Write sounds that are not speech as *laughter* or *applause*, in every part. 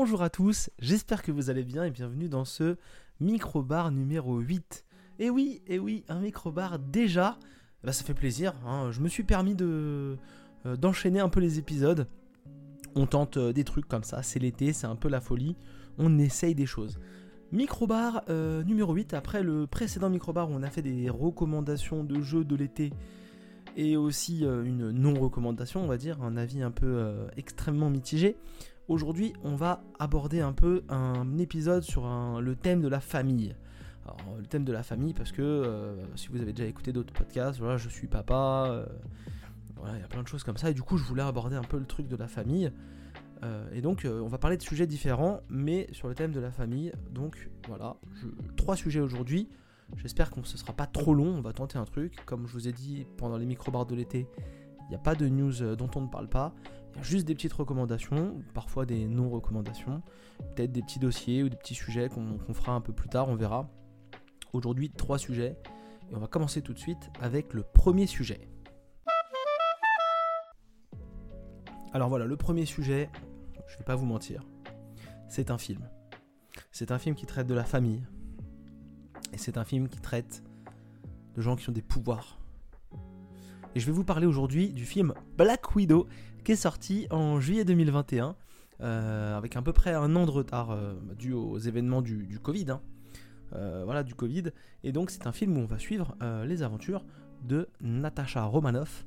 Bonjour à tous, j'espère que vous allez bien et bienvenue dans ce micro-bar numéro 8. Et oui, et oui, un micro-bar déjà, bah, ça fait plaisir, hein. je me suis permis de euh, d'enchaîner un peu les épisodes. On tente euh, des trucs comme ça, c'est l'été, c'est un peu la folie, on essaye des choses. Microbar euh, numéro 8, après le précédent microbar où on a fait des recommandations de jeux de l'été et aussi une non-recommandation, on va dire, un avis un peu extrêmement mitigé. Aujourd'hui, on va aborder un peu un épisode sur le thème de la famille. Alors, le thème de la famille, parce que si vous avez déjà écouté d'autres podcasts, voilà, je suis papa, il y a plein de choses comme ça. Et du coup, je voulais aborder un peu le truc de la famille. Euh, et donc, euh, on va parler de sujets différents, mais sur le thème de la famille. Donc, voilà, trois sujets aujourd'hui. J'espère qu'on ne se sera pas trop long. On va tenter un truc. Comme je vous ai dit pendant les micro-bars de l'été, il n'y a pas de news euh, dont on ne parle pas. Il y a juste des petites recommandations, parfois des non-recommandations. Peut-être des petits dossiers ou des petits sujets qu'on fera un peu plus tard, on verra. Aujourd'hui, trois sujets. Et on va commencer tout de suite avec le premier sujet. Alors voilà, le premier sujet, je vais pas vous mentir, c'est un film. C'est un film qui traite de la famille. Et c'est un film qui traite de gens qui ont des pouvoirs. Et je vais vous parler aujourd'hui du film Black Widow qui est sorti en juillet 2021 euh, avec à peu près un an de retard euh, dû aux événements du, Covid. Hein. Euh, voilà, du Covid. Et donc c'est un film où on va suivre les aventures de Natasha Romanoff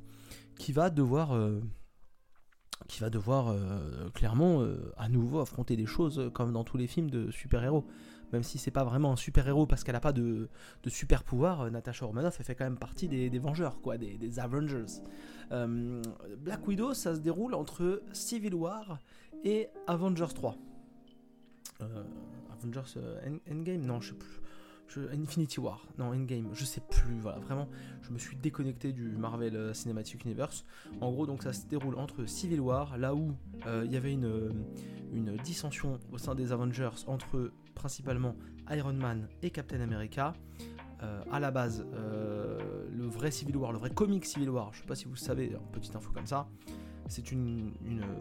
qui va devoir clairement à nouveau affronter des choses comme dans tous les films de super-héros. Même si c'est pas vraiment un super-héros parce qu'elle a pas de, super pouvoir, Natasha Romanoff elle fait quand même partie des, Vengeurs, quoi, des, Avengers. Black Widow, ça se déroule entre Civil War et Avengers 3. Avengers Endgame? Non, je sais plus. Infinity War, non Endgame, je sais plus, voilà, vraiment, je me suis déconnecté du Marvel euh, Cinematic Universe. En gros, donc ça se déroule entre Civil War, là où euh, il y avait euh, une dissension au sein des Avengers entre principalement Iron Man et Captain America. à la base, le vrai Civil War, le vrai comic Civil War, je sais pas si vous savez, petite info comme ça, c'est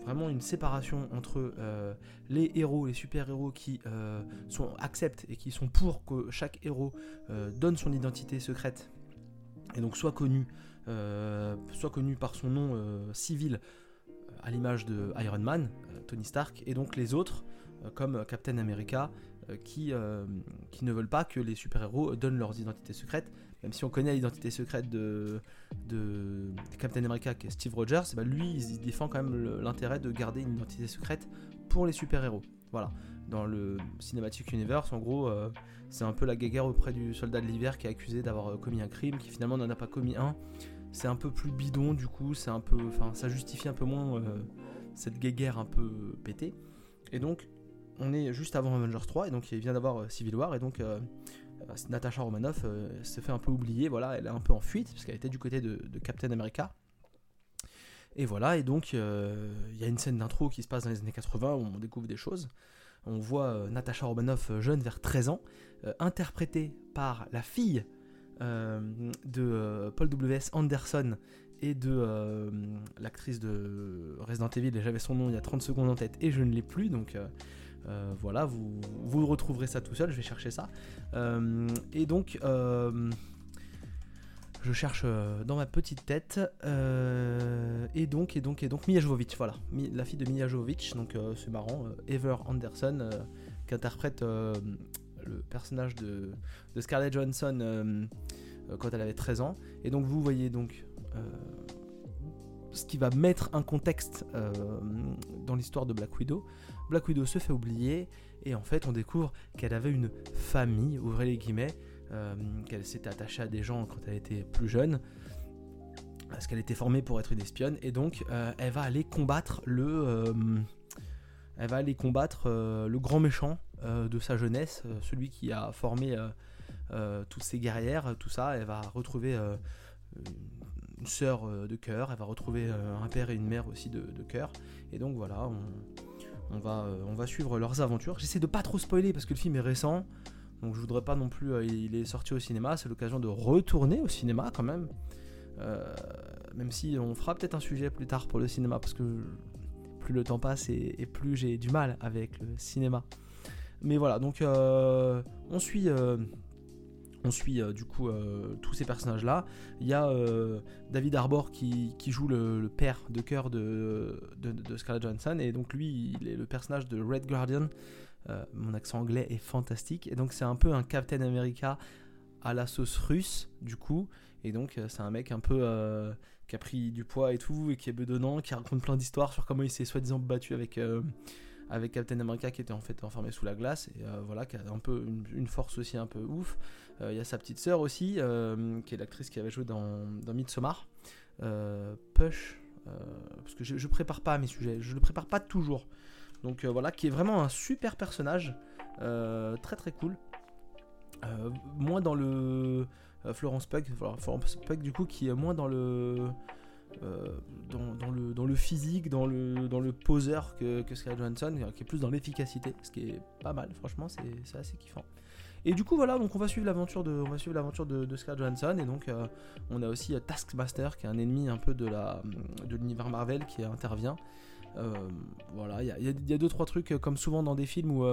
vraiment une séparation entre euh, les héros, les super-héros qui euh, acceptent et qui sont pour que chaque héros euh, donne son identité secrète et donc soit connu, soit connu par son nom civil à l'image de Iron Man, Tony Stark, et donc les autres comme Captain America qui, qui ne veulent pas que les super-héros donnent leurs identités secrètes même si on connaît l'identité secrète de, Captain America qui est Steve Rogers, bah lui il défend quand même l'intérêt de garder une identité secrète pour les super-héros. Voilà. Dans le Cinematic Universe, en gros, euh, c'est un peu la guéguerre auprès du soldat de l'hiver qui est accusé d'avoir euh, commis un crime, qui finalement n'en a pas commis un. C'est un peu plus bidon du coup, c'est un peu, ça justifie un peu moins euh, cette guéguerre un peu pétée. Et donc, on est juste avant Avengers 3, et donc il vient d'avoir Civil War, et donc euh, Natasha Romanoff euh, se fait un peu oublier, voilà, elle est un peu en fuite, parce qu'elle était du côté de, Captain America. Et voilà, et donc euh, il y a une scène d'intro qui se passe dans les années 80 où on découvre des choses. On voit Natasha Romanoff jeune vers 13 ans, interprétée par la fille de Paul W.S. Anderson et de l'actrice de Resident Evil, et j'avais son nom il y a 30 secondes en tête et je ne l'ai plus, donc euh, voilà, vous, vous retrouverez ça tout seul, je vais chercher ça. Euh, et donc, euh, je cherche dans ma petite tête. et donc, et donc, et donc, Mia Jovovich, voilà, la fille de Mia Jovovich, donc c'est marrant, Ever Anderson, qui interprète le personnage de, Scarlett Johansson quand elle avait 13 ans. Et donc, vous voyez donc ce qui va mettre un contexte dans l'histoire de Black Widow. Black Widow se fait oublier et en fait on découvre qu'elle avait une famille, ouvrez les guillemets, euh, qu'elle s'était attachée à des gens quand elle était plus jeune, parce qu'elle était formée pour être une espionne et donc euh, elle va aller combattre le, euh, elle va aller combattre le grand méchant de sa jeunesse, celui qui a formé toutes ces guerrières, tout ça. Elle va retrouver une sœur de cœur, elle va retrouver un père et une mère aussi de, cœur. Et donc voilà, on va, euh, on va suivre leurs aventures. J'essaie de pas trop spoiler parce que le film est récent. Donc je voudrais pas non plus. Euh, il est sorti au cinéma. C'est l'occasion de retourner au cinéma quand même. Euh, même si on fera peut-être un sujet plus tard pour le cinéma parce que plus le temps passe et, plus j'ai du mal avec le cinéma. Mais voilà, donc on suit on suit euh, du coup euh, tous ces personnages là. Il y a euh, David Arbor qui, joue le, père de cœur de, de, Scarlett Johansson et donc lui il est le personnage de Red Guardian. mon accent anglais est fantastique et donc c'est un peu un Captain America à la sauce russe du coup et donc c'est un mec un peu qui a pris du poids et tout et qui est bedonnant, qui raconte plein d'histoires sur comment il s'est soi-disant battu avec avec Captain America qui était en fait enfermé sous la glace et voilà qui a un peu une, force aussi un peu ouf euh, il y a sa petite sœur aussi, euh, qui est l'actrice qui avait joué dans, dans Midsommar. Euh, Push, parce que je, je prépare pas mes sujets, je le prépare pas toujours. Donc voilà, qui est vraiment un super personnage, très très cool. moins dans le Florence Pug, Florence Pug du coup qui est moins dans le dans, le, dans le physique, dans le, dans le poseur que, que Scarlett Johansson, qui est plus dans l'efficacité, ce qui est pas mal, franchement, c'est assez kiffant. Et du coup voilà, donc on va suivre l'aventure de, on de, Scarlett Johansson et donc euh, on a aussi euh, Taskmaster qui est un ennemi un peu de la, de l'univers Marvel qui intervient. Euh, voilà, il y, a, deux trois trucs comme souvent dans des films où,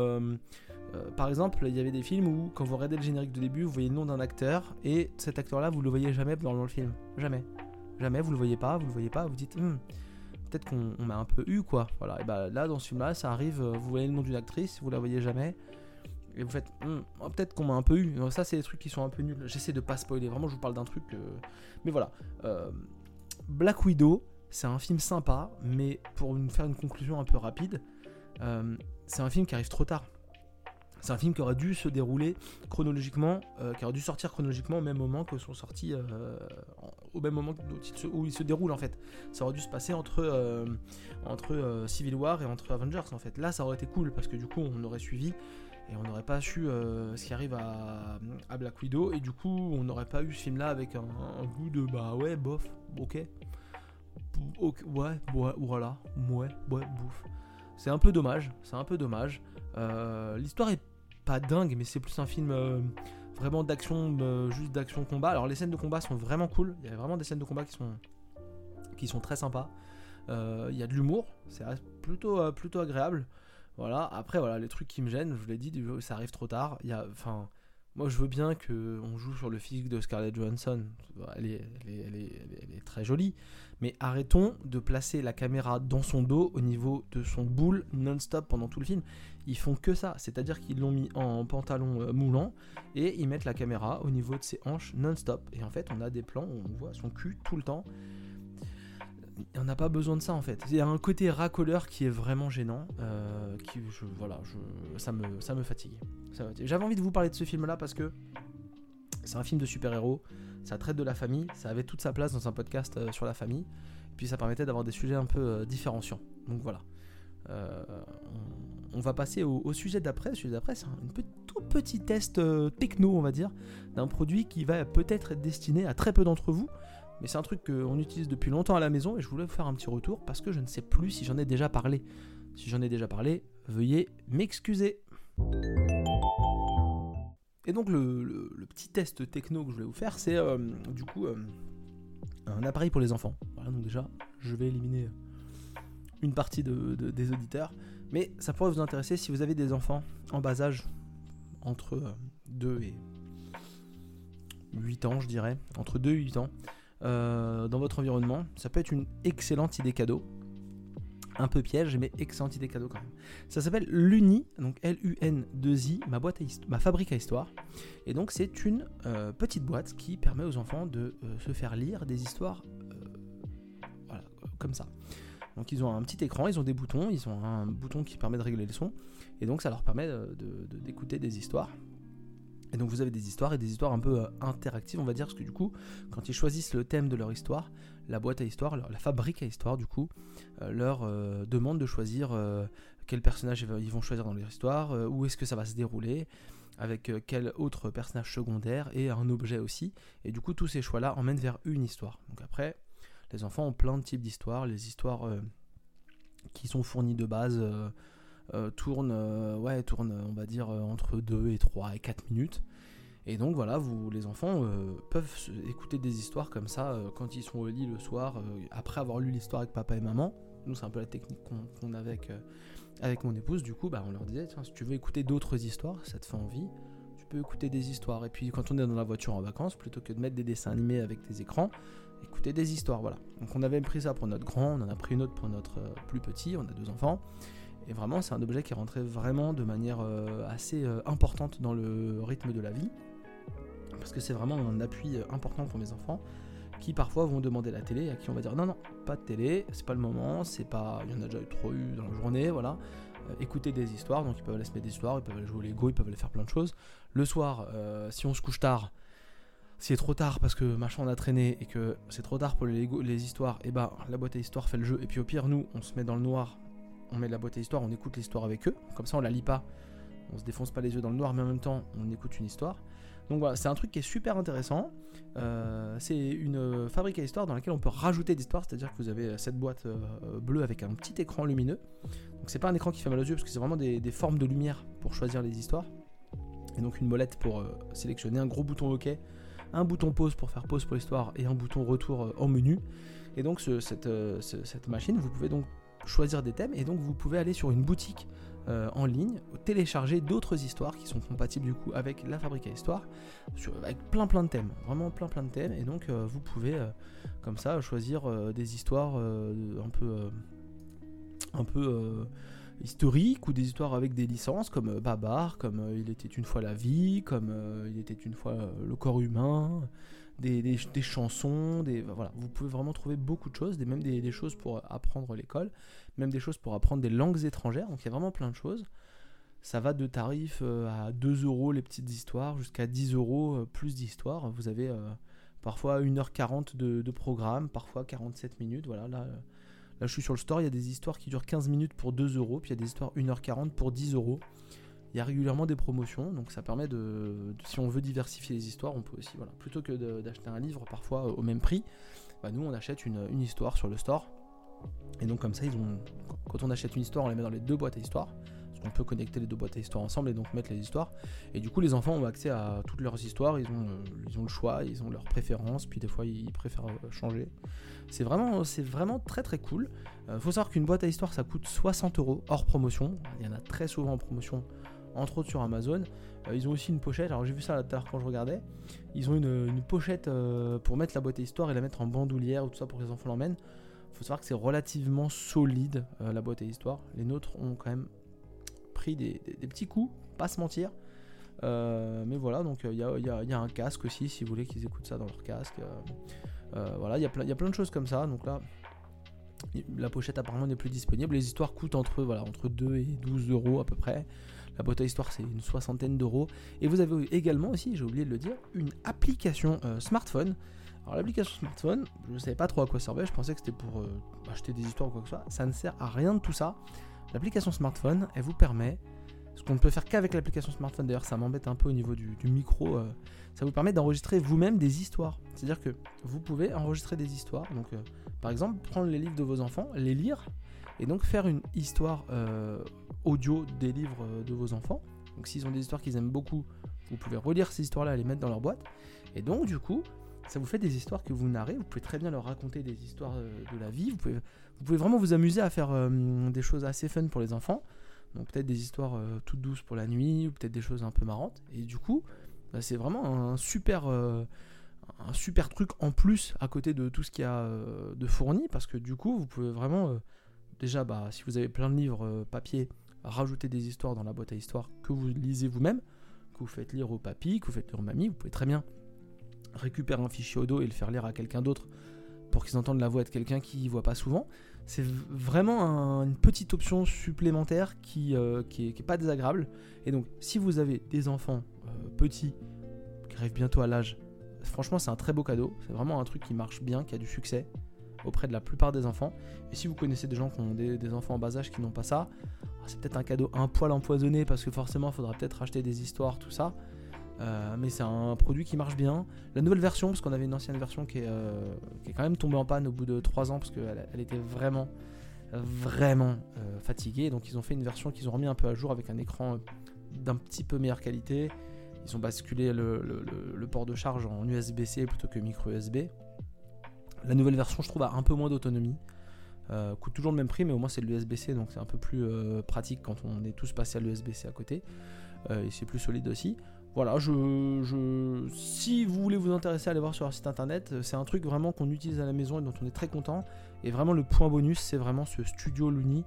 par exemple, il y avait des films où quand vous regardez le générique de début, vous voyez le nom d'un acteur et cet acteur-là, vous le voyez jamais dans, le film, jamais, jamais, vous le voyez pas, vous le voyez pas, vous dites. Hmm, peut-être qu'on m'a un peu eu quoi. Voilà, et bah là dans ce film là, ça arrive, vous voyez le nom d'une actrice, vous la voyez jamais et vous faites hmm, oh, peut-être qu'on m'a un peu eu. ça, c'est des trucs qui sont un peu nuls. J'essaie de pas spoiler. Vraiment, je vous parle d'un truc. Mais voilà. Euh, Black Widow, c'est un film sympa, mais pour faire une conclusion un peu rapide, euh, c'est un film qui arrive trop tard. C'est un film qui aurait dû se dérouler chronologiquement, euh, qui aurait dû sortir chronologiquement au même moment que sont sortis, au même moment où il se déroule en fait. Ça aurait dû se passer entre, entre Civil War et entre Avengers en fait. Là, ça aurait été cool parce que du coup, on aurait suivi et on n'aurait pas su euh, ce qui arrive à, Black Widow et du coup on n'aurait pas eu ce film là avec un, goût de bah ouais bof ok, ouais, ouais voilà ouais ouais bouf c'est un peu dommage c'est un peu dommage euh, l'histoire est pas dingue mais c'est plus un film euh, vraiment d'action juste d'action combat. Alors les scènes de combat sont vraiment cool. Il y a vraiment des scènes de combat qui sont qui sont très sympas. Il y a de l'humour c'est plutôt plutôt agréable. Voilà, après, voilà, les trucs qui me gênent, je vous l'ai dit, ça arrive trop tard. Il y a, enfin, moi, je veux bien qu'on joue sur le physique de Scarlett Johansson. Elle est, très jolie. Mais arrêtons de placer la caméra dans son dos au niveau de son boule non-stop pendant tout le film. Ils font que ça. C'est-à-dire qu'ils l'ont mis en pantalon euh, moulant et ils mettent la caméra au niveau de ses hanches non-stop. Et en fait, on a des plans où on voit son cul tout le temps on n'a pas besoin de ça en fait. Il y a un côté racoleur qui est vraiment gênant, euh, qui, voilà, ça, me, ça me fatigue. J'avais envie de vous parler de ce film-là parce que c'est un film de super-héros, ça traite de la famille, ça avait toute sa place dans un podcast euh, sur la famille, puis ça permettait d'avoir des sujets un peu euh, différenciants. Donc voilà. On, va passer au, sujet d'après. Le sujet d'après, c'est un tout petit test techno, on va dire, d'un produit qui va peut-être être destiné à très peu d'entre vous, mais c'est un truc qu'on utilise depuis longtemps à la maison et je voulais vous faire un petit retour parce que je ne sais plus si j'en ai déjà parlé. Si j'en ai déjà parlé, veuillez m'excuser. Et donc le, petit test techno que je voulais vous faire, c'est euh, du coup euh, un appareil pour les enfants. Voilà, donc déjà, je vais éliminer une partie des auditeurs. Mais ça pourrait vous intéresser si vous avez des enfants en bas âge, entre 2 euh, et 8 ans, je dirais, entre 2 et 8 ans. Euh, dans votre environnement. Ça peut être une excellente idée cadeau. Un peu piège, mais excellente idée cadeau quand même. Ça s'appelle l'Uni, donc L-U-N-2-I, ma, boîte à ma fabrique à histoire. Et donc c'est une euh, petite boîte qui permet aux enfants de euh, se faire lire des histoires voilà, comme ça. Donc ils ont un petit écran, ils ont des boutons, ils ont un bouton qui permet de régler le son, et donc ça leur permet d'écouter des histoires. Et donc vous avez des histoires et des histoires un peu euh, interactives, on va dire, parce que du coup, quand ils choisissent le thème de leur histoire, la boîte à histoire, la fabrique à histoire, du coup, euh, leur euh, demande de choisir quel personnage ils vont choisir dans leur histoire, où est-ce que ça va se dérouler, avec quel autre personnage secondaire et un objet aussi. Et du coup, tous ces choix-là emmènent vers une histoire. Donc après, les enfants ont plein de types d'histoires, les histoires qui sont fournies de base tourne, euh, ouais, tourne, on va dire, euh, entre 2 et 3 et 4 minutes. Et donc voilà, vous, les enfants peuvent écouter des histoires comme ça quand ils sont au lit le soir, après avoir lu l'histoire avec papa et maman. nous c'est un peu la technique qu'on a avec, euh, avec mon épouse, du coup bah, on leur disait, tiens, si tu veux écouter d'autres histoires, ça te fait envie, tu peux écouter des histoires. Et puis quand on est dans la voiture en vacances, plutôt que de mettre des dessins animés avec des écrans, écouter des histoires, voilà. Donc on avait pris ça pour notre grand, on en a pris une autre pour notre euh, plus petit, on a deux enfants. Et vraiment, c'est un objet qui rentrait vraiment de manière euh, assez importante dans le rythme de la vie. Parce que c'est vraiment un appui important pour mes enfants qui parfois vont demander la télé, à qui on va dire non, non, pas de télé, c'est pas le moment, c'est pas. Il y en a déjà eu trop eu dans la journée, voilà. Euh, écouter des histoires, donc ils peuvent aller se mettre des histoires, ils peuvent aller jouer au Lego, ils peuvent aller faire plein de choses. Le soir, euh, si on se couche tard, si c'est trop tard parce que machin on a traîné et que c'est trop tard pour les, les histoires, et eh ben, la boîte à histoires fait le jeu, et puis au pire, nous, on se met dans le noir, on met la boîte à histoires, on écoute l'histoire avec eux, comme ça on la lit pas, on se défonce pas les yeux dans le noir, mais en même temps, on écoute une histoire. Donc voilà, c'est un truc qui est super intéressant. Euh, c'est une fabrique à histoire dans laquelle on peut rajouter des histoires, c'est-à-dire que vous avez cette boîte euh, bleue avec un petit écran lumineux. Donc c'est pas un écran qui fait mal aux yeux parce que c'est vraiment des, formes de lumière pour choisir les histoires. Et donc une molette pour euh, sélectionner, un gros bouton OK, un bouton pause pour faire pause pour l'histoire et un bouton retour en menu. Et donc cette machine, vous pouvez donc choisir des thèmes et donc vous pouvez aller sur une boutique euh, en ligne, télécharger d'autres histoires qui sont compatibles du coup avec la fabrique à histoire, avec plein plein de thèmes, vraiment plein plein de thèmes, et donc euh, vous pouvez euh, comme ça choisir des histoires un peu un peu historiques ou des histoires avec des licences comme Babar, comme Il était une fois la vie, comme Il était une fois le corps humain, des, chansons, des, voilà, vous pouvez vraiment trouver beaucoup de choses, des, même des, choses pour apprendre l'école, même des choses pour apprendre des langues étrangères, donc il y a vraiment plein de choses. Ça va de tarifs euh, à 2 euros les petites histoires jusqu'à 10 euros euh, plus d'histoires. Vous avez euh, parfois 1h40 de, de, programme, parfois 47 minutes. Voilà, là, là je suis sur le store, il y a des histoires qui durent 15 minutes pour 2 euros, puis il y a des histoires 1h40 pour 10 euros. Il y a régulièrement des promotions, donc ça permet de, si on veut diversifier les histoires, on peut aussi, voilà, plutôt que d'acheter un livre parfois au même prix, bah nous on achète une, une, histoire sur le store. Et donc comme ça, ils ont, quand on achète une histoire, on les met dans les deux boîtes à histoire, parce qu'on peut connecter les deux boîtes à histoire ensemble et donc mettre les histoires. Et du coup, les enfants ont accès à toutes leurs histoires, ils ont, ils ont le choix, ils ont leurs préférences, puis des fois ils préfèrent euh, changer. C'est vraiment, c'est vraiment très très cool. Euh, faut savoir qu'une boîte à histoire ça coûte 60 euros hors promotion. Il y en a très souvent en promotion entre autres sur Amazon. Euh, ils ont aussi une pochette, alors j'ai vu ça tout à l'heure quand je regardais. Ils ont une, pochette euh, pour mettre la boîte à histoire et la mettre en bandoulière ou tout ça pour que les enfants l'emmènent. Faut savoir que c'est relativement solide euh, la boîte à histoire. Les nôtres ont quand même pris des, petits coups, pas se mentir. mais voilà, donc il y a, un casque aussi si vous voulez qu'ils écoutent ça dans leur casque. voilà, il y, y a plein de choses comme ça. Donc là, la pochette apparemment n'est plus disponible. Les histoires coûtent entre, voilà, entre 2 et 12 euros à peu près. La boîte à histoire, c'est une soixantaine d'euros. Et vous avez également aussi, j'ai oublié de le dire, une application euh, smartphone. Alors l'application smartphone, je ne savais pas trop à quoi servait, je pensais que c'était pour euh, acheter des histoires ou quoi que ce soit. Ça ne sert à rien de tout ça. L'application smartphone, elle vous permet, ce qu'on ne peut faire qu'avec l'application smartphone, d'ailleurs ça m'embête un peu au niveau du, micro, euh, ça vous permet d'enregistrer vous-même des histoires. C'est-à-dire que vous pouvez enregistrer des histoires. Donc par exemple, prendre les livres de vos enfants, les lire, et donc faire une histoire audio des livres euh, de vos enfants. Donc s'ils ont des histoires qu'ils aiment beaucoup, vous pouvez relire ces histoires-là et les mettre dans leur boîte. Et donc du coup, ça vous fait des histoires que vous narrez. Vous pouvez très bien leur raconter des histoires euh, de la vie. Vous pouvez, vous pouvez vraiment vous amuser à faire euh, des choses assez fun pour les enfants. Donc peut-être des histoires toutes douces pour la nuit, ou peut-être des choses un peu marrantes. Et du coup, bah, c'est vraiment un super, un super truc en plus à côté de tout ce qu'il y a de fourni. Parce que du coup, vous pouvez vraiment... déjà, bah, si vous avez plein de livres papier, rajouter des histoires dans la boîte à histoires que vous lisez vous-même, que vous faites lire au papy, que vous faites lire aux mamies. Vous pouvez très bien récupérer un fichier audio et le faire lire à quelqu'un d'autre pour qu'ils entendent la voix de quelqu'un qui ne voit pas souvent. C'est vraiment une petite option supplémentaire qui, euh, qui, est, pas désagréable. Et donc, si vous avez des enfants euh, petits qui arrivent bientôt à l'âge, franchement, c'est un très beau cadeau. C'est vraiment un truc qui marche bien, qui a du succès auprès de la plupart des enfants. Et si vous connaissez des gens qui ont des enfants en bas âge qui n'ont pas ça, c'est peut-être un cadeau un poil empoisonné parce que forcément il faudra peut-être acheter des histoires, tout ça. Euh, mais c'est un produit qui marche bien. La nouvelle version, parce qu'on avait une ancienne version qui est, euh, quand même tombée en panne au bout de 3 ans parce qu'elle elle était vraiment, vraiment euh, fatiguée. Donc ils ont fait une version qu'ils ont remis un peu à jour avec un écran d'un petit peu meilleure qualité. Ils ont basculé le, le port de charge en USB-C plutôt que micro USB. La nouvelle version, je trouve, a un peu moins d'autonomie. Euh, coûte toujours le même prix, mais au moins c'est de l'USB-C, donc c'est un peu plus euh, pratique quand on est tous passés à l'USB-C à côté. Euh, et c'est plus solide aussi. Voilà, je, si vous voulez vous intéresser à aller voir sur leur site internet, c'est un truc vraiment qu'on utilise à la maison et dont on est très content. Et vraiment le point bonus, c'est vraiment ce Studio Luni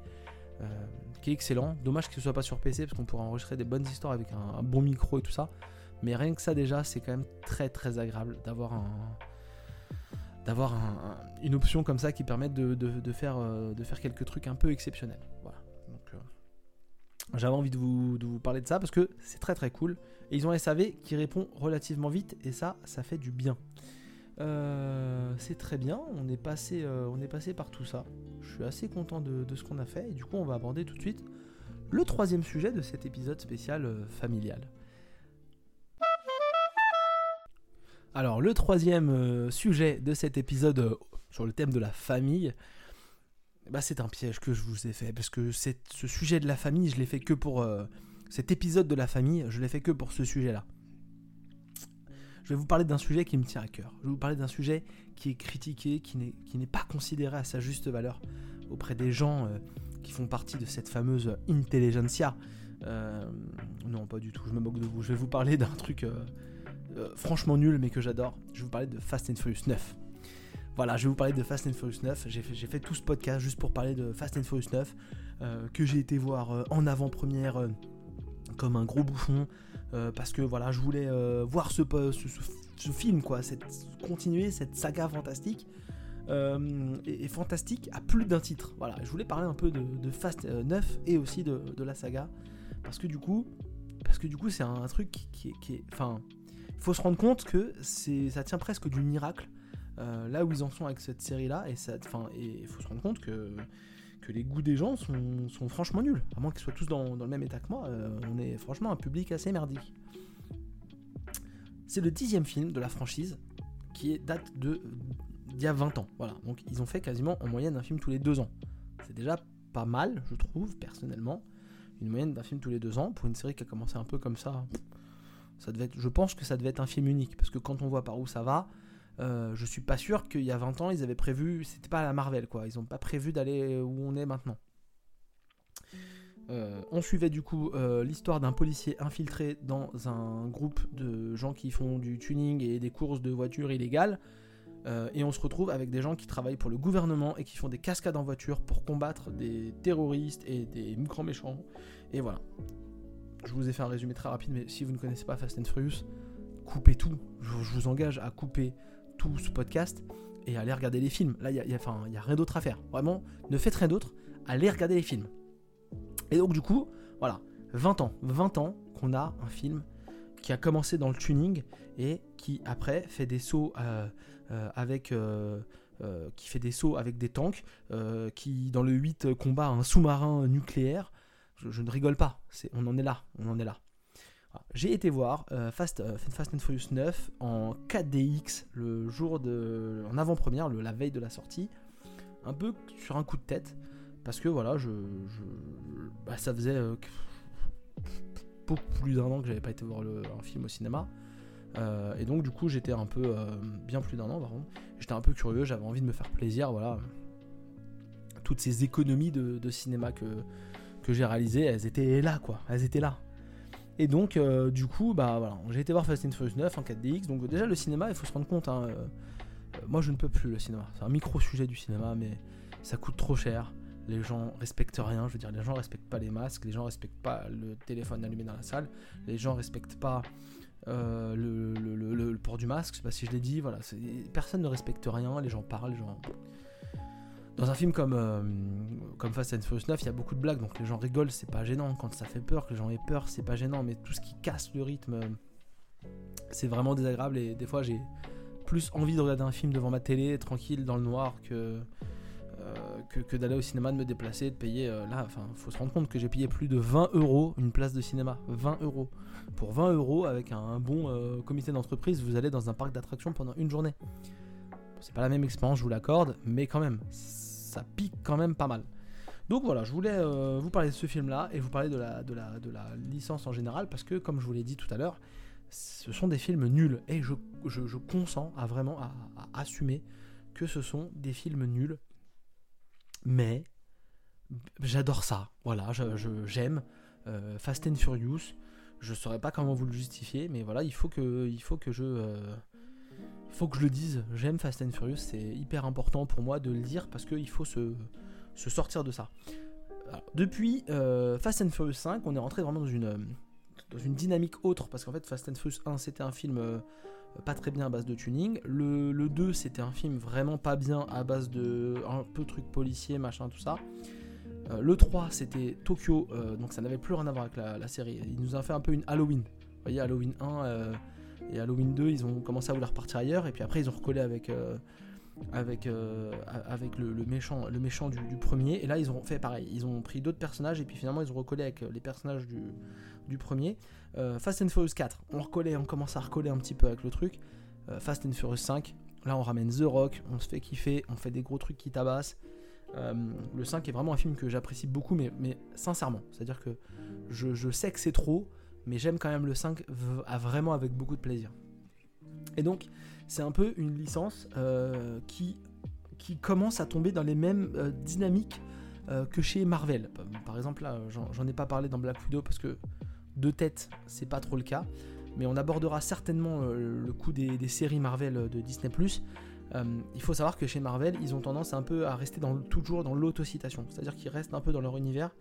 qui est excellent. Dommage que ce soit pas sur PC parce qu'on pourrait enregistrer des bonnes histoires avec un bon micro et tout ça. Mais rien que ça déjà, c'est quand même très très agréable d'avoir un d'avoir une option comme ça qui permet de, faire, euh, de faire quelques trucs un peu exceptionnels. Voilà. Euh, j'avais envie de vous, parler de ça parce que c'est très très cool. Et ils ont un SAV qui répond relativement vite et ça, ça fait du bien. Euh, c'est très bien, on est, passé, par tout ça. Je suis assez content de ce qu'on a fait et du coup on va aborder tout de suite le troisième sujet de cet épisode spécial familial. Alors, le troisième euh, sujet de cet épisode euh, sur le thème de la famille, bah, c'est un piège que je vous ai fait, parce que ce sujet de la famille, je l'ai fait que pour... Euh, cet épisode de la famille, je l'ai fait que pour ce sujet-là. Je vais vous parler d'un sujet qui me tient à cœur. Je vais vous parler d'un sujet qui est critiqué, qui n'est pas considéré à sa juste valeur auprès des gens qui font partie de cette fameuse intelligentsia. non, pas du tout, je me moque de vous. Je vais vous parler d'un truc euh, franchement nul mais que j'adore. Je vais vous parler de Fast and Furious 9. Voilà, je vais vous parler de Fast and Furious 9. J'ai fait, tout ce podcast juste pour parler de Fast and Furious 9 euh, que j'ai été voir euh, en avant-première comme un gros bouffon parce que voilà, je voulais voir ce, ce, film quoi, cette, continuer cette saga fantastique. Et, fantastique à plus d'un titre. Voilà, je voulais parler un peu de, Fast 9 et aussi de, la saga parce que du coup, parce que du coup c'est un, truc qui, qui est, enfin, faut se rendre compte que ça tient presque du miracle euh, là où ils en sont avec cette série là et il faut se rendre compte que que les goûts des gens sont, franchement nuls. À moins qu'ils soient tous dans, le même état que moi euh, on est franchement un public assez merdique. C'est le dixième film de la franchise qui date de d'il y a 20 ans voilà. Donc ils ont fait quasiment en moyenne un film tous les deux ans. C'est déjà pas mal je trouve personnellement une moyenne d'un film tous les deux ans. Pour une série qui a commencé un peu comme ça je pense que ça devait être un film unique, parce que quand on voit par où ça va, euh, je suis pas sûr qu'il y a 20 ans, ils avaient prévu, c'était pas la Marvel, quoi. Ils n'ont pas prévu d'aller où on est maintenant. Euh, on suivait du coup euh, l'histoire d'un policier infiltré dans un groupe de gens qui font du tuning et des courses de voitures illégales. et on se retrouve avec des gens qui travaillent pour le gouvernement et qui font des cascades en voiture pour combattre des terroristes et des grands méchants. Et voilà. Je vous ai fait un résumé très rapide, mais si vous ne connaissez pas Fast and Furious, coupez tout. Je, vous engage à couper tout ce podcast et aller regarder les films. Là, il n'y a, a, rien d'autre à faire. Vraiment, ne faites rien d'autre. Allez regarder les films. Et donc, du coup, voilà, 20 ans. 20 ans qu'on a un film qui a commencé dans le tuning et qui, après, fait des sauts euh, euh, avec. Euh, fait des sauts avec des tanks, qui dans le 8 combat un sous-marin nucléaire, je, ne rigole pas. on en est là. On en est là. J'ai été voir euh, Fast, euh, and Furious 9 en 4DX le jour de. en avant-première, la veille de la sortie. Un peu sur un coup de tête. Parce que voilà, je. Bah, ça faisait euh, beaucoup plus d'un an que j'avais pas été voir un film au cinéma. et donc, du coup, j'étais un peu. bien plus d'un an, par J'étais un peu curieux, j'avais envie de me faire plaisir, voilà. Toutes ces économies de cinéma que que j'ai réalisé, elles étaient là, quoi. Elles étaient là. Et donc, euh, du coup, bah voilà, j'ai été voir Fast and Furious 9 en 4DX. Donc, déjà, le cinéma, il faut se rendre compte. Hein, euh, moi, je ne peux plus le cinéma. C'est un micro-sujet du cinéma, mais ça coûte trop cher. Les gens respectent rien. Je veux dire, les gens respectent pas les masques. Les gens respectent pas le téléphone allumé dans la salle. Les gens respectent pas euh, le, port du masque. Je sais pas si je l'ai dit. Voilà, personne ne respecte rien. Les gens parlent. Les gens dans un film comme, euh, comme Fast and Furious 9, il y a beaucoup de blagues, donc les gens rigolent, c'est pas gênant. Quand ça fait peur, que les gens aient peur, c'est pas gênant. Mais tout ce qui casse le rythme, c'est vraiment désagréable. Et des fois, j'ai plus envie de regarder un film devant ma télé, tranquille, dans le noir, que, euh, que, d'aller au cinéma, de me déplacer, de payer. Euh, là, enfin, faut se rendre compte que j'ai payé plus de 20 euros une place de cinéma. 20 euros. Pour 20 euros, avec un, bon comité d'entreprise, vous allez dans un parc d'attractions pendant une journée. C'est pas la même expérience, je vous l'accorde, mais quand même, ça pique quand même pas mal. Donc voilà, je voulais euh, vous parler de ce film-là et vous parler de la, licence en général parce que, comme je vous l'ai dit tout à l'heure, ce sont des films nuls et je, consens à vraiment à, assumer que ce sont des films nuls. mais j'adore ça. Voilà, j'aime euh, Fast and Furious. Je saurais pas comment vous le justifier, mais voilà, il faut que, il faut que je, euh, faut que je le dise. J'aime Fast and Furious, c'est hyper important pour moi de le dire parce qu'il faut se, sortir de ça. depuis euh, Fast and Furious 5, on est rentré vraiment dans une, dans une dynamique autre parce qu'en fait, Fast and Furious 1, c'était un film pas très bien à base de tuning. Le, le 2, c'était un film vraiment pas bien à base de un peu truc policier, machin, tout ça. Euh, le 3, c'était Tokyo, euh, donc ça n'avait plus rien à voir avec la, série. Il nous a fait un peu une Halloween. Vous voyez, Halloween 1 euh, et Halloween 2, ils ont commencé à vouloir partir ailleurs, et puis après, ils ont recollé avec, avec, avec le, méchant, le méchant du, premier. Et là, ils ont fait pareil. Ils ont pris d'autres personnages, et puis finalement, ils ont recollé avec les personnages du, du premier. Fast and Furious 4, on recollait, on commence à recoller un petit peu avec le truc. Fast and Furious 5, là, on ramène The Rock, on se fait kiffer, on fait des gros trucs qui tabassent. Euh, le 5 est vraiment un film que j'apprécie beaucoup, mais, mais sincèrement. C'est-à-dire que je, sais que c'est trop, mais j'aime quand même le 5 vraiment avec beaucoup de plaisir. Et donc, c'est un peu une licence euh, qui, commence à tomber dans les mêmes euh, dynamiques que chez Marvel. Par exemple, là, j'en ai pas parlé dans Black Widow parce que de tête, c'est pas trop le cas. Mais on abordera certainement le coup des, séries Marvel de Disney euh, il faut savoir que chez Marvel, ils ont tendance un peu à rester toujours dans l'autocitation, c'est-à-dire qu'ils restent un peu dans leur univers.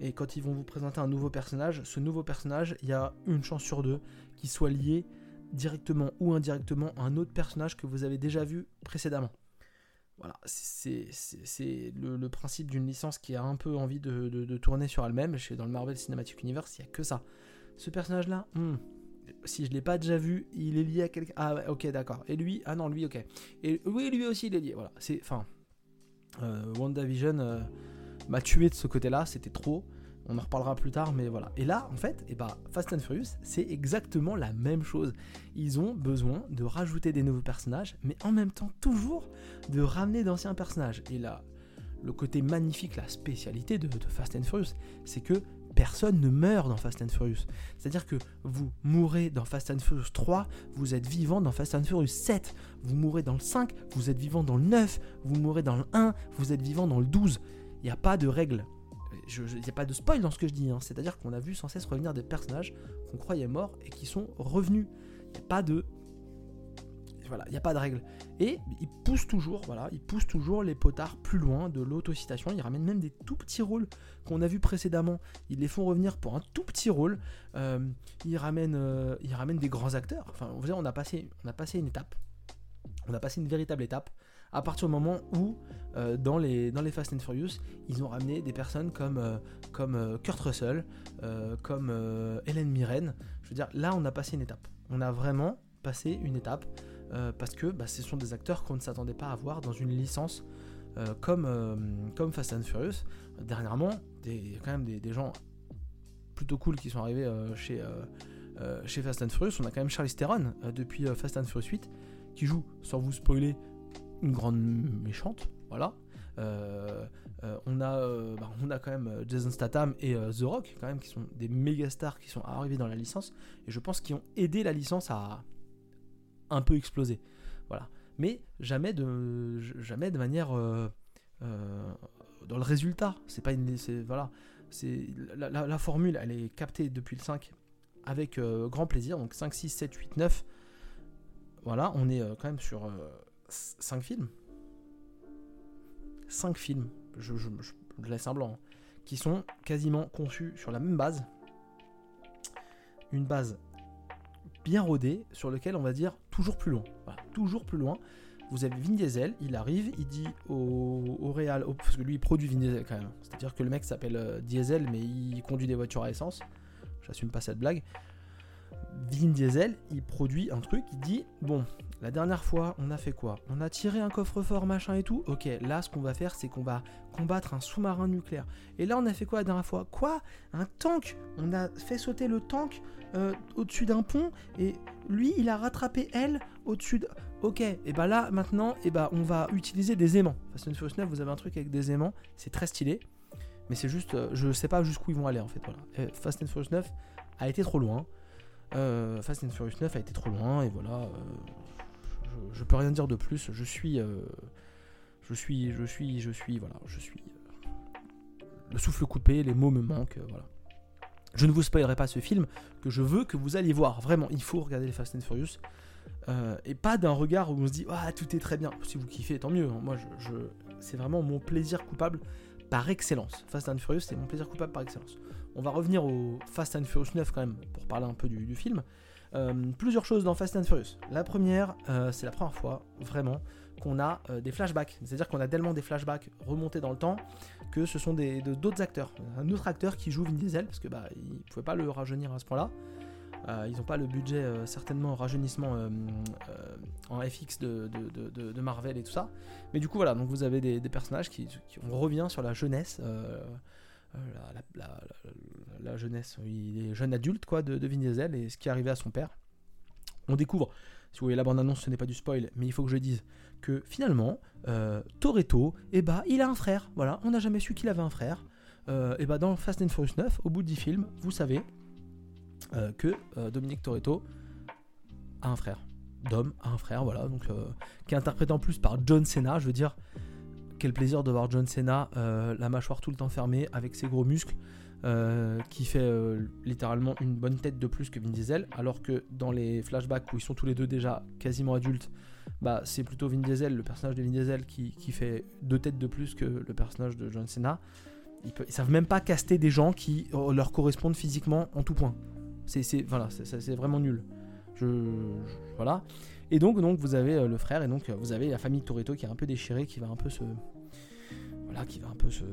Et quand ils vont vous présenter un nouveau personnage, ce nouveau personnage, il y a une chance sur deux qu'il soit lié directement ou indirectement à un autre personnage que vous avez déjà vu précédemment. Voilà, c'est le, principe d'une licence qui a un peu envie de, tourner sur elle-même. Dans le Marvel Cinematic Universe, il n'y a que ça. Ce personnage-là, hmm, si je l'ai pas déjà vu, il est lié à quelqu'un. Ah, ok, d'accord. Et lui, ah non, lui, ok. Et oui, lui aussi, il est lié. Voilà, c'est. Enfin. Euh, WandaVision euh, m'a tué de ce côté-là, c'était trop. On en reparlera plus tard, mais voilà. Et là, en fait, et eh bah, ben, Fast and Furious, c'est exactement la même chose. Ils ont besoin de rajouter des nouveaux personnages, mais en même temps, toujours de ramener d'anciens personnages. Et là, le côté magnifique, la spécialité de Fast and Furious, c'est que personne ne meurt dans Fast and Furious. C'est-à-dire que vous mourrez dans Fast and Furious 3, vous êtes vivant dans Fast and Furious 7. Vous mourrez dans le 5, vous êtes vivant dans le 9. Vous mourrez dans le 1, vous êtes vivant dans le 12. Il n'y a pas de règle. Il n'y a pas de spoil dans ce que je dis. Hein. C'est-à-dire qu'on a vu sans cesse revenir des personnages qu'on croyait morts et qui sont revenus. Il n'y a pas de voilà, il n'y a pas de règle. Et il pousse toujours, voilà, toujours les potards plus loin de l'autocitation. Il ramène même des tout petits rôles qu'on a vus précédemment. Ils les font revenir pour un tout petit rôle. Euh, il, ramène, euh, des grands acteurs. Enfin, on a on a passé une étape. On a passé une véritable étape à partir du moment où, euh, dans, les, dans les Fast and Furious, ils ont ramené des personnes comme, comme Kurt Russell, comme Hélène Mirren. Je veux dire, là, on a passé une étape. On a vraiment passé une étape. Euh, parce que bah, ce sont des acteurs qu'on ne s'attendait pas à voir dans une licence euh, comme, euh, comme Fast and Furious. Dernièrement, il y a quand même des, gens plutôt cool qui sont arrivés chez, chez Fast and Furious. On a quand même Charlie Theron depuis Fast and Furious 8 qui joue, sans vous spoiler, une grande méchante. Voilà. on, a, bah, on a quand même Jason Statham et The Rock, quand même, qui sont des méga stars qui sont arrivés dans la licence, et je pense qu'ils ont aidé la licence à, un peu explosé. Voilà. Mais jamais de, jamais de manière euh, euh, dans le résultat. C'est pas une, voilà, c'est la, formule, elle est captée depuis le 5 avec euh, grand plaisir. Donc 5, 6, 7, 8, 9. Voilà, on est quand même sur 5 films. 5 films, je, laisse un blanc, hein, qui sont quasiment conçus sur la même base. Une base bien rodé sur lequel on va dire toujours plus loin. toujours plus loin. Vous avez Vin Diesel, il arrive, il dit au, au Real, parce que lui il produit Vin Diesel quand même. C'est-à-dire que le mec s'appelle euh, Diesel, mais il conduit des voitures à essence. J'assume pas cette blague. Vin Diesel, il produit un truc, il dit Bon, la dernière fois, on a fait quoi? On a tiré un coffre-fort, machin et tout? Ok, là, ce qu'on va faire, c'est qu'on va combattre un sous-marin nucléaire. Et là, on a fait quoi la dernière fois? Quoi? Un tank On a fait sauter le tank euh, au-dessus d'un pont et lui, il a rattrapé elle au-dessus de. Ok, et bah là, maintenant, et bah on va utiliser des aimants. Fast and Furious 9, vous avez un truc avec des aimants, c'est très stylé. Mais c'est juste, euh, je sais pas jusqu'où ils vont aller en fait. Voilà. Fast and Furious 9 a été trop loin. Euh, Fast and Furious 9 a été trop loin et voilà. je, peux rien dire de plus. Je suis, Je suis, je suis, je suis, voilà, je suis. euh, le souffle coupé, les mots me manquent, euh, voilà. Je ne vous spoilerai pas ce film que je veux que vous alliez voir. Vraiment, il faut regarder les Fast and Furious. Euh, et pas d'un regard où on se dit ah tout est très bien. Si vous kiffez, tant mieux. Moi, je, je- c'est vraiment mon plaisir coupable par excellence. Fast and Furious, c'est mon plaisir coupable par excellence. On va revenir au Fast and Furious 9 quand même pour parler un peu du, film. Euh, plusieurs choses dans Fast and Furious. La première, euh, c'est la première fois vraiment qu'on a euh, des flashbacks. C'est-à-dire qu'on a tellement des flashbacks remontés dans le temps que ce sont des, de- d'autres acteurs. Un autre acteur qui joue Vin Diesel parce que bah il pouvait pas le rajeunir à ce point-là. Ils n'ont pas le budget certainement rajeunissement en FX de, Marvel et tout ça. Mais du coup voilà, donc vous avez des, personnages qui, qui- on revient sur la jeunesse, la, la- jeunesse, il est jeune adulte quoi de, de Vin Diesel et ce qui est arrivé à son père. On découvre, si vous voyez la bande annonce, ce n'est pas du spoil, mais il faut que je dise que finalement euh, Toretto, eh bah il a un frère. Voilà, on n'a jamais su qu'il avait un frère. Euh, et bah dans Fast and Furious 9, au bout de 10 films, vous savez euh, que euh, Dominique Toretto a un frère. Dom a un frère, voilà, donc euh, qui est interprété en plus par John Cena. Je veux dire, quel plaisir de voir John Cena, euh, la mâchoire tout le temps fermée, avec ses gros muscles, euh, qui fait euh, littéralement une bonne tête de plus que Vin Diesel, alors que dans les flashbacks où ils sont tous les deux déjà quasiment adultes, bah, c'est plutôt Vin Diesel, le personnage de Vin Diesel, qui, fait deux têtes de plus que le personnage de John Cena. Ils, savent même pas caster des gens qui leur correspondent physiquement en tout point. C'est voilà, vraiment nul. Je- voilà. Et donc, donc vous avez euh, le frère et donc euh, vous avez la famille Toretto qui est un peu déchirée, qui va un peu se voilà, qui va un peu se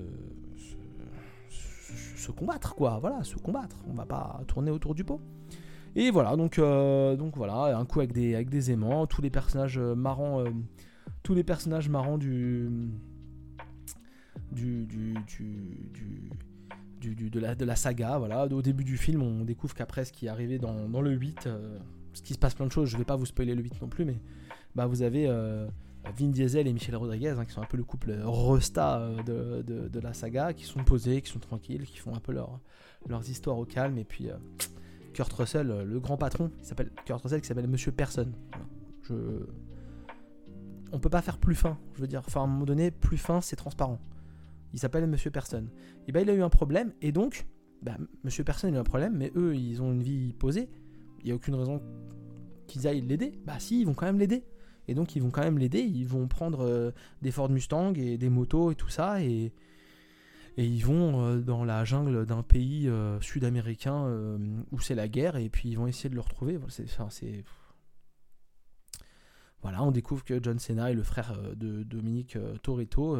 se, se- combattre quoi. Voilà, se combattre. On va pas tourner autour du pot. Et voilà, donc euh, donc voilà, un coup avec des avec des aimants, tous les personnages euh, marrants, tous les personnages marrants du du du du, du- du- de, la, de la saga. Voilà. Au début du film, on découvre qu'après ce qui est arrivé dans, dans le 8, euh, parce qu'il se passe plein de choses, je vais pas vous spoiler le 8 non plus, mais bah, vous avez euh, Vin Diesel et Michel Rodriguez, hein, qui sont un peu le couple resta euh, de, de- la saga, qui sont posés, qui sont tranquilles, qui font un peu leur, leurs histoires au calme, et puis euh, Kurt Russell, le grand patron, il s'appelle Kurt Russell, qui s'appelle Monsieur Personne. Voilà. Je... On peut pas faire plus fin, je veux dire, enfin à un moment donné, plus fin, c'est transparent. Il s'appelle Monsieur Personne. Et bah il a eu un problème, et donc, bah, Monsieur Personne a eu un problème, mais eux, ils ont une vie posée, il n'y a aucune raison qu'ils aillent l'aider. Bah si, ils vont quand même l'aider. Et donc ils vont quand même l'aider, ils vont prendre euh, des Ford Mustang et des motos et tout ça, et, ils vont euh, dans la jungle d'un pays euh, sud-américain où c'est la guerre, et puis ils vont essayer de le retrouver. Voilà, on découvre que John Cena est le frère de Dominique Toretto,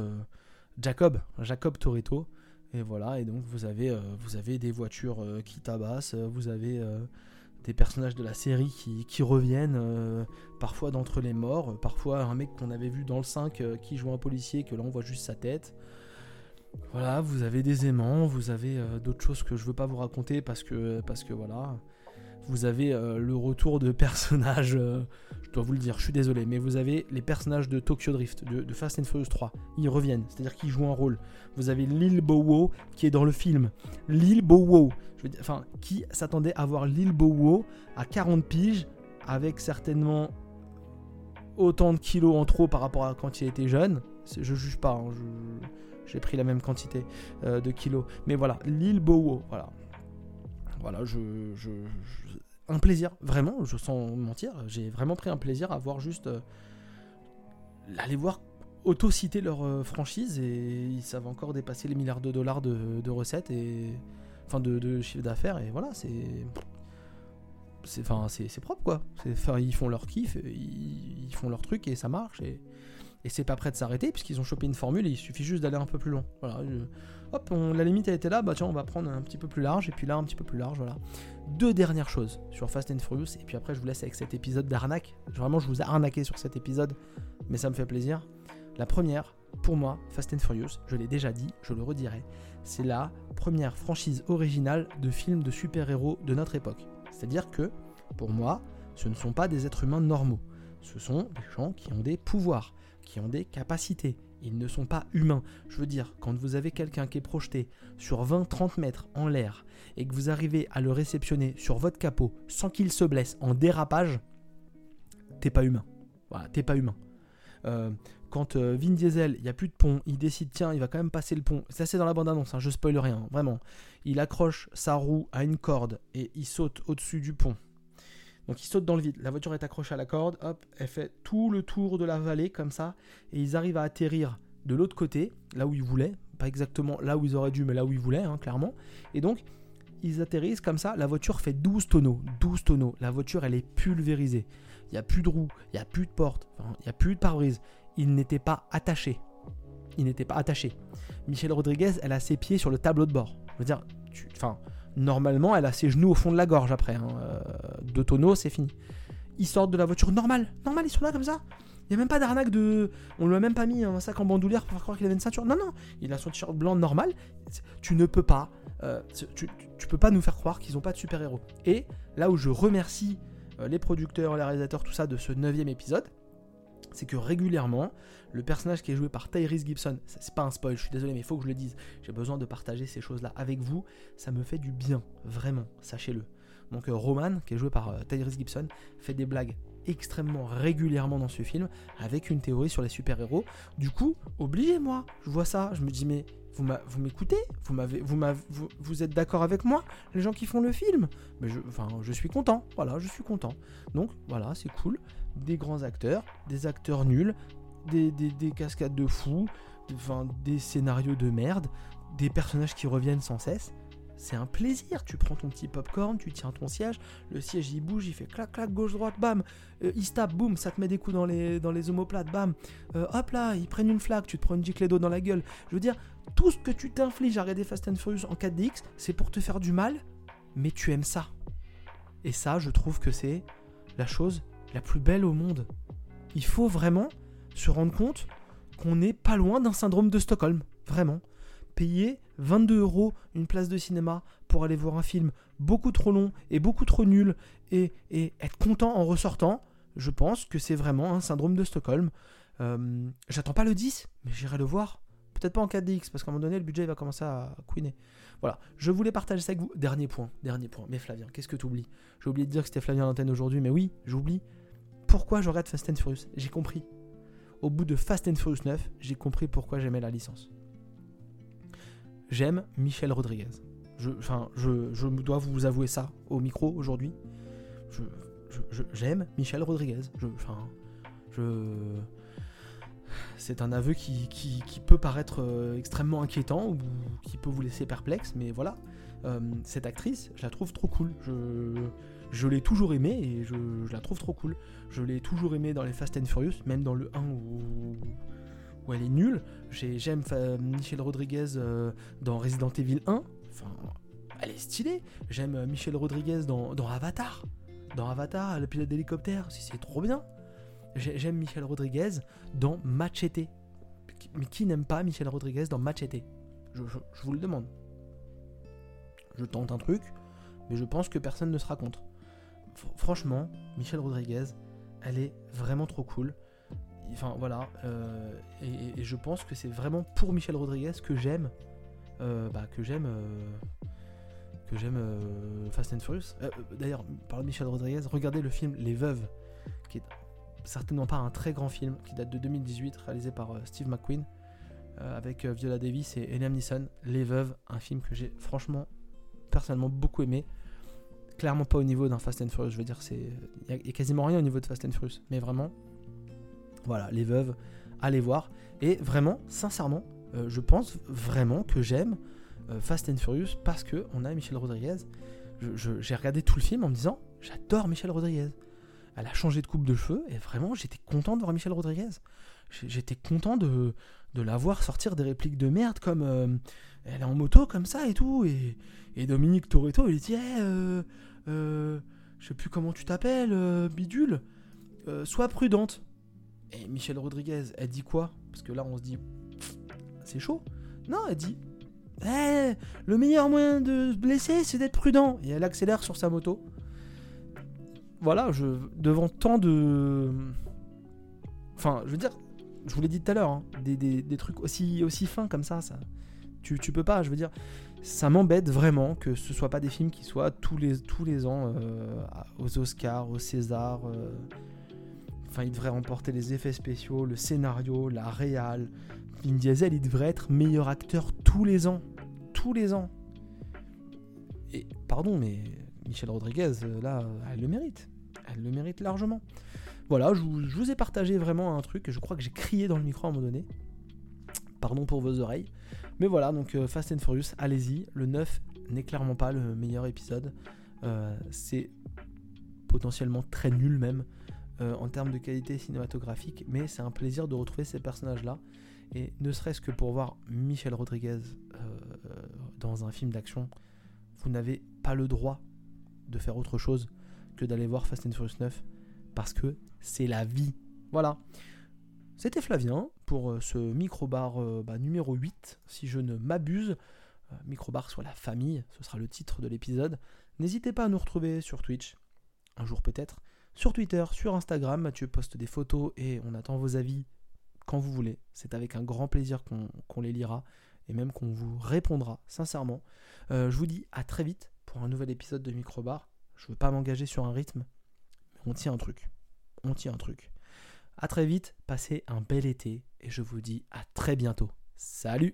Jacob, Jacob Toretto. Et voilà, et donc vous avez, vous avez des voitures qui tabassent, vous avez des personnages de la série qui, reviennent, euh, parfois d'entre les morts, parfois un mec qu'on avait vu dans le 5 euh, qui joue un policier, que là on voit juste sa tête. Voilà, vous avez des aimants, vous avez euh, d'autres choses que je veux pas vous raconter parce que, parce que voilà. Vous avez le retour de *laughs* personnages, dois vous le dire, je suis désolé, mais vous avez les personnages de Tokyo Drift, de, Fast and Furious 3. Ils reviennent, c'est-à-dire qu'ils jouent un rôle. Vous avez Lil Bowo qui est dans le film. Lil Bowo, je veux dire, enfin, qui s'attendait à voir Lil Bowo à 40 piges avec certainement autant de kilos en trop par rapport à quand il était jeune. Je juge pas, hein, j'ai pris la même quantité euh, de kilos. Mais voilà, Lil Bowo, voilà. Voilà, je- un plaisir, vraiment, je sens mentir, j'ai vraiment pris un plaisir à voir juste euh, aller voir auto-citer leur euh, franchise et ils savent encore dépasser les milliards de dollars de, recettes et enfin de, chiffre d'affaires et voilà c'est c'est enfin c'est propre quoi. Enfin, ils font leur kiff ils, ils font leur truc et ça marche et, c'est pas prêt de s'arrêter puisqu'ils ont chopé une formule et il suffit juste d'aller un peu plus loin hop la limite a été là bah tiens on va prendre un petit peu plus large et puis là un petit peu plus large voilà deux dernières choses sur Fast and Furious et puis après je vous laisse avec cet épisode d'arnaque vraiment je vous ai arnaqué sur cet épisode mais ça me fait plaisir la première, pour moi, Fast and Furious, je l'ai déjà dit, je le redirai, c'est la première franchise originale de films de super-héros de notre époque. C'est-à-dire que, pour moi, ce ne sont pas des êtres humains normaux. Ce sont des gens qui ont des pouvoirs, qui ont des capacités. Ils ne sont pas humains. Je veux dire, quand vous avez quelqu'un qui est projeté sur 20-30 mètres en l'air et que vous arrivez à le réceptionner sur votre capot sans qu'il se blesse en dérapage, t'es pas humain. Voilà, t'es pas humain. Euh, quand euh, Vin Diesel, il n'y a plus de pont, il décide, tiens, il va quand même passer le pont. Ça, c'est dans la bande-annonce, hein, je spoil rien, vraiment. Il accroche sa roue à une corde et il saute au-dessus du pont. Donc il saute dans le vide. La voiture est accrochée à la corde, hop, elle fait tout le tour de la vallée comme ça, et ils arrivent à atterrir de l'autre côté, là où ils voulaient, pas exactement là où ils auraient dû, mais là où ils voulaient, hein, clairement. Et donc ils atterrissent comme ça, la voiture fait 12 tonneaux, 12 tonneaux. La voiture, elle est pulvérisée. Il n'y a plus de roues, il n'y a plus de porte, il n'y a plus de pare-brise. Il n'était pas attaché. Il n'était pas attaché. Michel Rodriguez, elle a ses pieds sur le tableau de bord. Je veux dire, enfin, normalement, elle a ses genoux au fond de la gorge après. Hein. Euh, deux tonneaux, c'est fini. Ils sortent de la voiture normale. Normal, ils sont là comme ça. Il n'y a même pas d'arnaque de. On lui a même pas mis un sac en bandoulière pour faire croire qu'il avait une ceinture. Non, non. Il a son t-shirt blanc normal. Tu ne peux pas. Euh, tu, tu, peux pas nous faire croire qu'ils n'ont pas de super-héros. Et là où je remercie euh, les producteurs, les réalisateurs, tout ça de ce neuvième épisode, c'est que régulièrement, le personnage qui est joué par Tyrese Gibson, c'est pas un spoil, je suis désolé, mais il faut que je le dise, j'ai besoin de partager ces choses-là avec vous, ça me fait du bien, vraiment, sachez-le. Donc euh, Roman, qui est joué par euh, Tyrese Gibson, fait des blagues extrêmement régulièrement dans ce film, avec une théorie sur les super-héros. Du coup, obligé moi, je vois ça, je me dis mais vous m'écoutez? Vous, êtes d'accord avec moi, les gens qui font le film? Mais je, je suis content, voilà, je suis content. Donc voilà, c'est cool. Des grands acteurs, des acteurs nuls, des, des, cascades de fous, enfin, des scénarios de merde, des personnages qui reviennent sans cesse c'est un plaisir. Tu prends ton petit popcorn, tu tiens ton siège, le siège il bouge, il fait clac clac gauche droite, bam, euh, il se tape, boum, ça te met des coups dans les, dans les omoplates, bam, euh, hop là, ils prennent une flaque, tu te prends une giclée d'eau dans la gueule. Je veux dire, tout ce que tu t'infliges à regarder Fast and Furious en 4DX, c'est pour te faire du mal, mais tu aimes ça. Et ça, je trouve que c'est la chose la plus belle au monde. Il faut vraiment se rendre compte qu'on n'est pas loin d'un syndrome de Stockholm. Vraiment payer 22 euros une place de cinéma pour aller voir un film beaucoup trop long et beaucoup trop nul et, être content en ressortant, je pense que c'est vraiment un syndrome de Stockholm. Euh, j'attends pas le 10, mais j'irai le voir. Peut-être pas en 4DX, parce qu'à un moment donné, le budget va commencer à couiner. Voilà, je voulais partager ça avec vous. Dernier point, dernier point. Mais Flavien, qu'est-ce que tu oublies J'ai oublié de dire que c'était Flavien l'antenne aujourd'hui, mais oui, j'oublie. Pourquoi je regarde Fast and Furious J'ai compris. Au bout de Fast and Furious 9, j'ai compris pourquoi j'aimais la licence j'aime Michel Rodriguez. Je, dois vous avouer ça au micro aujourd'hui. j'aime Michel Rodriguez. Je, enfin, je, c'est un aveu qui, peut paraître euh, extrêmement inquiétant ou qui peut vous laisser perplexe, mais voilà. Euh, cette actrice, je la trouve trop cool. Je, je l'ai toujours aimée et je, je, la trouve trop cool. Je l'ai toujours aimée dans les Fast and Furious, même dans le 1 où, elle est nulle. J'aime Michel Rodriguez euh, dans Resident Evil 1. Enfin, elle est stylée. J'aime euh, Michel Rodriguez dans, Avatar. Dans Avatar, le pilote d'hélicoptère, c'est trop bien. J'aime Michel Rodriguez dans Machete. Mais qui n'aime pas Michel Rodriguez dans Machete? Je, vous le demande. Je tente un truc, mais je pense que personne ne sera contre. Franchement, Michel Rodriguez, elle est vraiment trop cool. Enfin voilà, euh, et, je pense que c'est vraiment pour Michel Rodriguez que j'aime, euh, bah, que j'aime, euh, que j'aime Fast and Furious. D'ailleurs, par de Michel Rodriguez, regardez le film Les Veuves, qui est certainement pas un très grand film, qui date de 2018, réalisé par Steve McQueen, avec Viola Davis et Liam Neeson. Les Veuves, un film que j'ai franchement, personnellement beaucoup aimé. Clairement pas au niveau d'un Fast and Furious, je veux dire, c'est il y, a quasiment rien au niveau de Fast and Furious, mais vraiment voilà, les veuves, allez voir. Et vraiment, sincèrement, euh, je pense vraiment que j'aime euh, Fast and Furious parce que on a Michel Rodriguez. J'ai regardé tout le film en me disant, j'adore Michel Rodriguez. Elle a changé de coupe de cheveux et vraiment, j'étais content de voir Michel Rodriguez. J'étais content de, de la voir sortir des répliques de merde comme euh, elle est en moto comme ça et tout. Et, Dominique Toretto, il dit, hey, je sais plus comment tu t'appelles, bidule, sois prudente. Et Michel Rodriguez, elle dit quoi? Parce que là, on se dit, c'est chaud. Non, elle dit, eh, le meilleur moyen de se blesser, c'est d'être prudent. Et elle accélère sur sa moto. Voilà, je, devant tant de. Enfin, je veux dire, je vous l'ai dit tout à l'heure, hein, des, trucs aussi, aussi fins comme ça, ça tu, tu peux pas, je veux dire, ça m'embête vraiment que ce soit pas des films qui soient tous les, tous les ans euh, aux Oscars, aux Césars. Euh, enfin, il devrait remporter les effets spéciaux, le scénario, la réal. Vin Diesel, il devrait être meilleur acteur tous les ans. Tous les ans. Et pardon, mais Michel Rodriguez, euh, là, elle le mérite. Elle le mérite largement. Voilà, je vous, ai partagé vraiment un truc. Je crois que j'ai crié dans le micro à un moment donné. Pardon pour vos oreilles. Mais voilà, donc euh, Fast and Furious, allez-y. Le 9 n'est clairement pas le meilleur épisode. Euh, c'est potentiellement très nul même euh, en termes de qualité cinématographique, mais c'est un plaisir de retrouver ces personnages-là. Et ne serait-ce que pour voir Michel Rodriguez dans un film d'action, vous n'avez pas le droit de faire autre chose que d'aller voir Fast and Furious 9 parce que c'est la vie. Voilà. C'était Flavien pour euh, ce micro-bar euh, bah, numéro 8, si je ne m'abuse. Euh, micro-bar sur la famille, ce sera le titre de l'épisode. N'hésitez pas à nous retrouver sur Twitch, un jour peut-être, sur Twitter, sur Instagram. Mathieu poste des photos et on attend vos avis quand vous voulez. C'est avec un grand plaisir qu'on les lira et même qu'on vous répondra, sincèrement. je vous dis à très vite pour un nouvel épisode de Microbar. Je ne veux pas m'engager sur un rythme, mais on tient un truc un truc. À très vite, passez un bel été et je vous dis à très bientôt. Salut